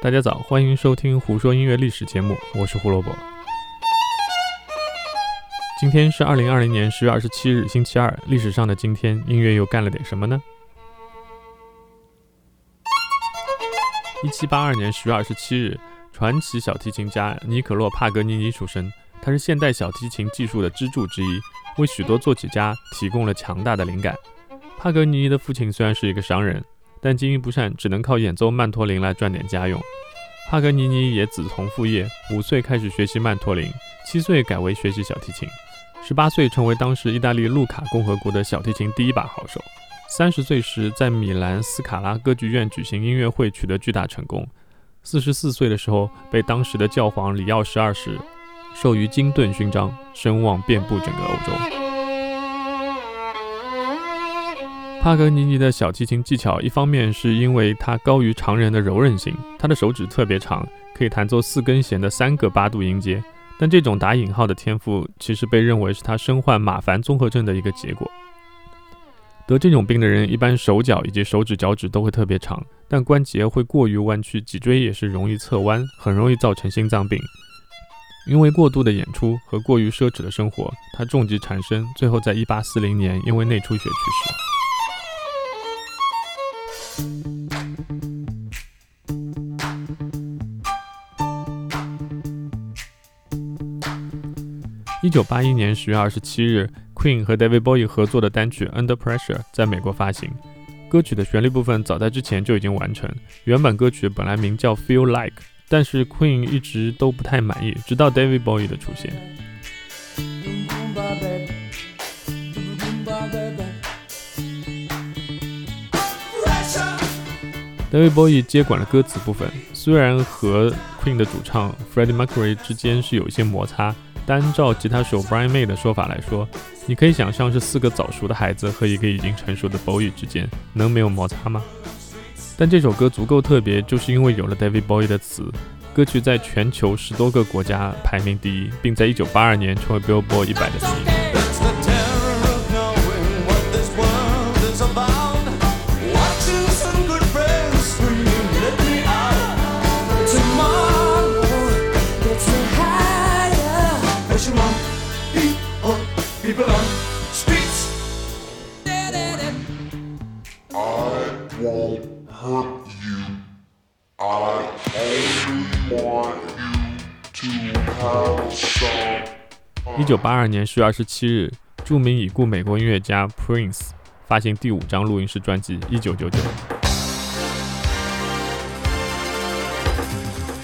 大家早，欢迎收听《胡说音乐历史》节目，我是胡萝卜。今天是二零二零年十月二十七日，星期二。历史上的今天，音乐又干了点什么呢？一七八二年十月二十七日，传奇小提琴家尼可洛·帕格尼尼出生。他是现代小提琴技术的支柱之一，为许多作曲家提供了强大的灵感。帕格尼尼的父亲虽然是一个商人。但经营不善，只能靠演奏曼陀林来赚点家用。帕格尼尼也子从父业，五岁开始学习曼陀林，七岁改为学习小提琴，十八岁成为当时意大利路卡共和国的小提琴第一把好手。三十岁时，在米兰斯卡拉歌剧院举行音乐会，取得巨大成功。四十四岁的时候，被当时的教皇里奥十二世授予金盾勋章，声望遍布整个欧洲。帕格尼尼的小提琴技巧，一方面是因为他高于常人的柔韧性，他的手指特别长，可以弹奏四根弦的三个八度音阶。但这种打引号的天赋，其实被认为是他身患马凡综合症的一个结果。得这种病的人，一般手脚以及手指、脚趾都会特别长，但关节会过于弯曲，脊椎也是容易侧弯，很容易造成心脏病。因为过度的演出和过于奢侈的生活，他重疾缠身，最后在一八四零年因为内出血去世。一九八一年十月二十七日，Queen 和 David Bowie 合作的单曲《Under Pressure》在美国发行。歌曲的旋律部分早在之前就已经完成。原版歌曲本来名叫《Feel Like》，但是 Queen 一直都不太满意，直到 David Bowie 的出现。David Bowie 接管了歌词部分，虽然和 Queen 的主唱 Freddie Mercury 之间是有一些摩擦。单照吉他手 Brian May 的说法来说，你可以想象是四个早熟的孩子和一个已经成熟的 Bowie 之间能没有摩擦吗？但这首歌足够特别，就是因为有了 David Bowie 的词，歌曲在全球十多个国家排名第一，并在1982年成为 Billboard 100的。一九八二年十月二十七日，著名已故美国音乐家 Prince 发行第五张录音室专辑《一九九九》。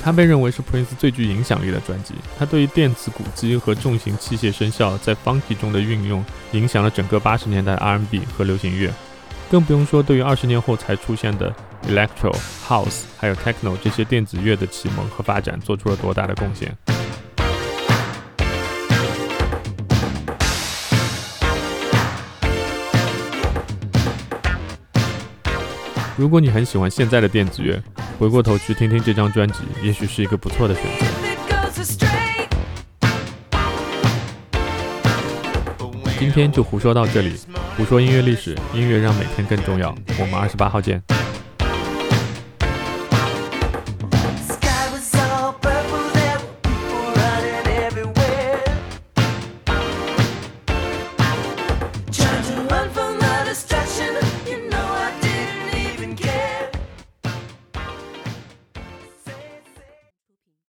它被认为是 Prince 最具影响力的专辑。他对于电子鼓机和重型器械声效在 Funky 中的运用，影响了整个八十年代 R&B 和流行乐。更不用说对于二十年后才出现的 Electro、House 还有 Techno 这些电子乐的启蒙和发展，做出了多大的贡献。如果你很喜欢现在的电子乐，回过头去听听这张专辑，也许是一个不错的选择。今天就胡说到这里，胡说音乐历史，音乐让每天更重要。我们二十八号见。